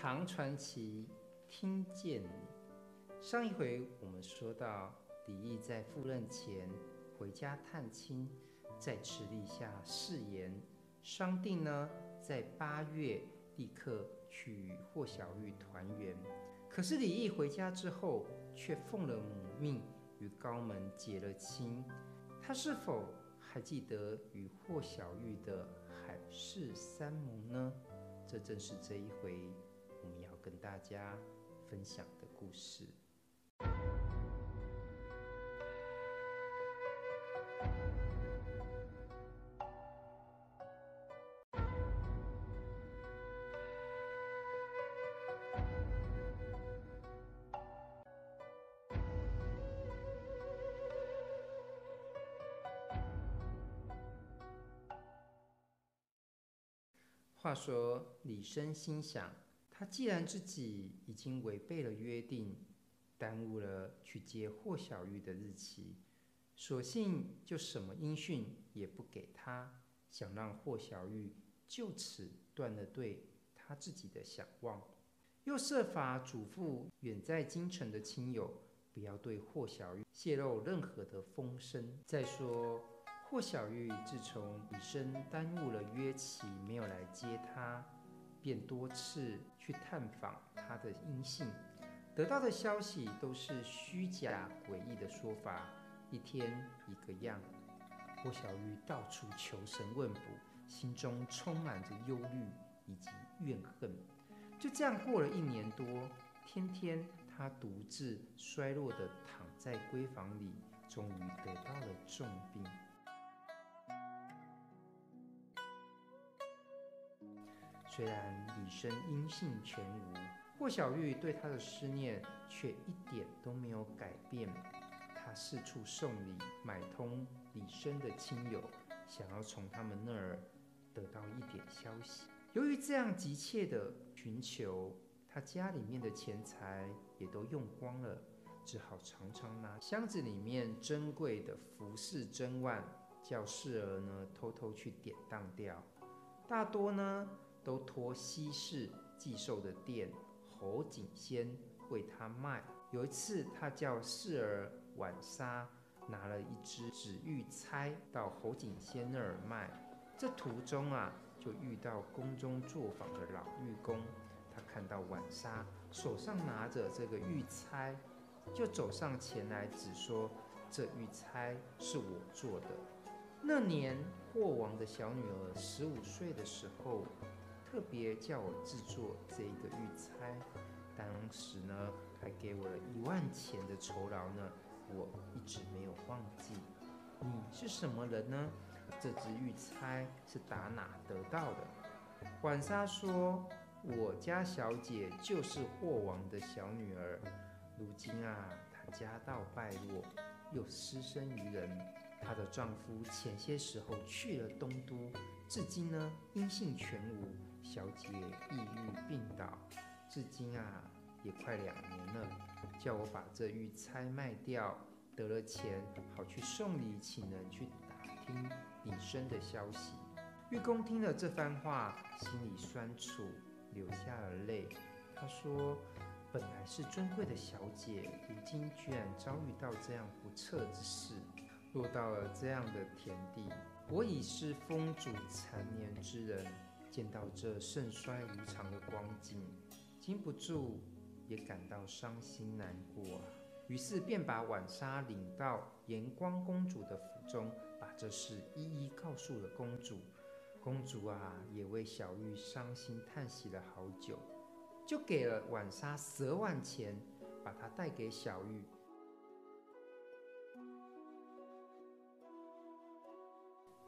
唐传奇，听见你。上一回我们说到，李毅在赴任前回家探亲，在此立下誓言，商定呢，在八月立刻去与霍小玉团圆。可是李毅回家之后，却奉了母命，与高门结了亲。他是否还记得与霍小玉的海誓山盟呢？这正是这一回跟大家分享的故事。话说李绅心想，他既然自己已经违背了约定，耽误了去接霍小玉的日期，索性就什么音讯也不给他，想让霍小玉就此断了对他自己的想望，又设法嘱咐远在京城的亲友，不要对霍小玉泄露任何的风声。再说。霍小玉自从以身耽误了约期，没有来接他，便多次去探访他的音信，得到的消息都是虚假诡异的说法，一天一个样。霍小玉到处求神问卜，心中充满着忧虑以及怨恨。就这样过了一年多，天天她独自衰弱地躺在闺房里，终于得到了重病。虽然李绅音信全无，霍小玉对他的思念却一点都没有改变。他四处送礼，买通李绅的亲友，想要从他们那儿得到一点消息。由于这样急切的寻求，他家里面的钱财也都用光了，只好常常拿箱子里面珍贵的服饰珍玩，叫侍儿呢偷偷去典当掉。大多呢。都托西市寄售的店侯景仙为他卖。有一次，他叫侍儿晚纱拿了一只紫玉钗到侯景仙那儿卖。这途中啊，就遇到宫中作坊的老玉工。他看到晚纱手上拿着这个玉钗，就走上前来，只说：“这玉钗是我做的。”那年霍王的小女儿十五岁的时候。特别叫我制作这个玉钗，当时呢还给我了一万钱的酬劳呢，我一直没有忘记。你是什么人呢？这只玉钗是打哪得到的？浣纱说：“我家小姐就是霍王的小女儿，如今啊，她家道败落，又失身于人。她的丈夫前些时候去了东都，至今呢音信全无。”小姐抑郁病倒，至今啊也快两年了。叫我把这玉钗卖掉，得了钱好去送礼，请人去打听李生的消息。玉公听了这番话，心里酸楚，流下了泪。他说：“本来是尊贵的小姐，如今居然遭遇到这样不测之事，落到了这样的田地。我已是风烛残年之人。”见到这盛衰无常的光景，禁不住也感到伤心难过啊。于是便把晚纱领到延光公主的府中，把这事一一告诉了公主。公主啊，也为小玉伤心叹息了好久，就给了晚纱十万钱，把她带给小玉。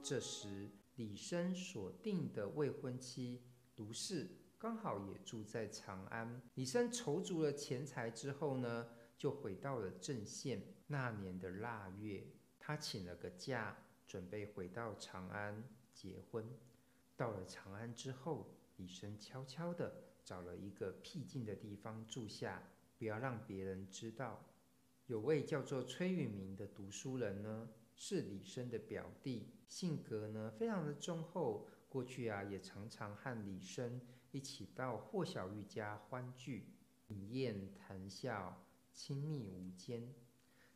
这时，李绅所定的未婚妻卢氏刚好也住在长安。李绅筹足了钱财之后呢，就回到了郑县。那年的腊月，他请了个假，准备回到长安结婚。到了长安之后，李绅悄悄地找了一个僻静的地方住下，不要让别人知道。有位叫做崔允明的读书人呢。是李绅的表弟，性格呢非常的忠厚，过去啊，也常常和李生一起到霍小玉家欢聚、饮宴、谈笑，亲密无间。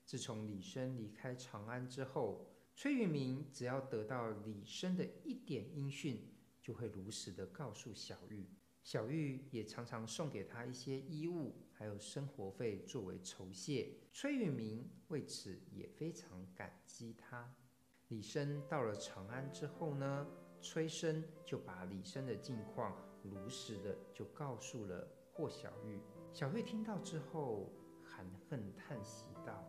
自从李生离开长安之后，崔允明只要得到李生的一点音讯，就会如实的告诉小玉。小玉也常常送给他一些衣物，还有生活费作为酬谢。崔允明为此也非常感激他。李生到了长安之后呢，崔生就把李生的近况如实的就告诉了霍小玉。小玉听到之后，含恨叹息道：“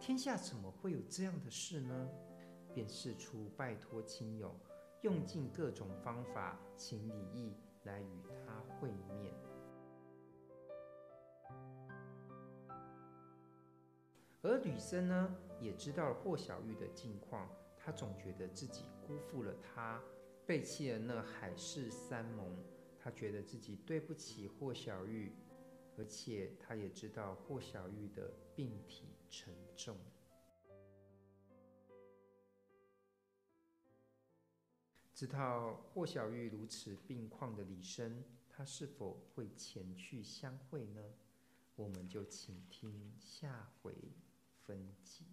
天下怎么会有这样的事呢？”便四处拜托亲友，用尽各种方法，请李毅来与他会面。而吕生呢，也知道了霍小玉的近况。他总觉得自己辜负了他，背弃了那海誓山盟。他觉得自己对不起霍小玉，而且他也知道霍小玉的病体沉重。知道霍小玉如此病况的李生，他是否会前去相会呢？我们就请听下回分解。